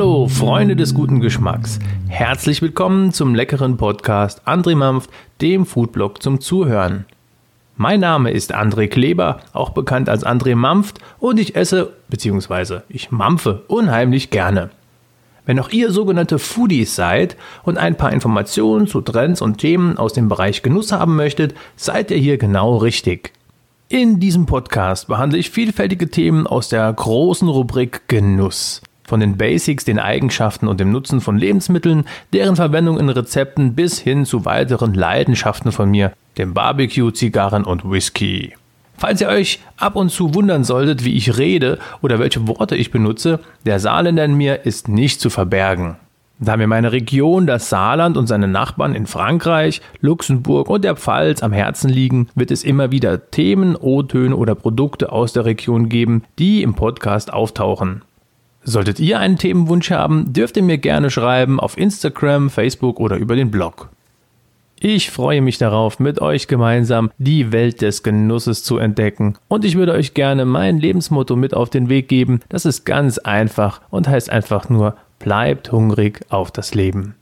Freunde des guten Geschmacks, herzlich willkommen zum leckeren Podcast André Mampft, dem Foodblog zum Zuhören. Mein Name ist André Kleber, auch bekannt als André Mampft, und ich esse bzw. ich mampfe unheimlich gerne. Wenn auch ihr sogenannte Foodies seid und ein paar Informationen zu Trends und Themen aus dem Bereich Genuss haben möchtet, seid ihr hier genau richtig. In diesem Podcast behandle ich vielfältige Themen aus der großen Rubrik Genuss. Von den Basics, den Eigenschaften und dem Nutzen von Lebensmitteln, deren Verwendung in Rezepten bis hin zu weiteren Leidenschaften von mir, dem Barbecue, Zigarren und Whisky. Falls ihr euch ab und zu wundern solltet, wie ich rede oder welche Worte ich benutze, der Saarländer in mir ist nicht zu verbergen. Da mir meine Region, das Saarland und seine Nachbarn in Frankreich, Luxemburg und der Pfalz am Herzen liegen, wird es immer wieder Themen, O-Töne oder Produkte aus der Region geben, die im Podcast auftauchen. Solltet ihr einen Themenwunsch haben, dürft ihr mir gerne schreiben auf Instagram, Facebook oder über den Blog. Ich freue mich darauf, mit euch gemeinsam die Welt des Genusses zu entdecken. Und ich würde euch gerne mein Lebensmotto mit auf den Weg geben. Das ist ganz einfach und heißt einfach nur, bleibt hungrig auf das Leben.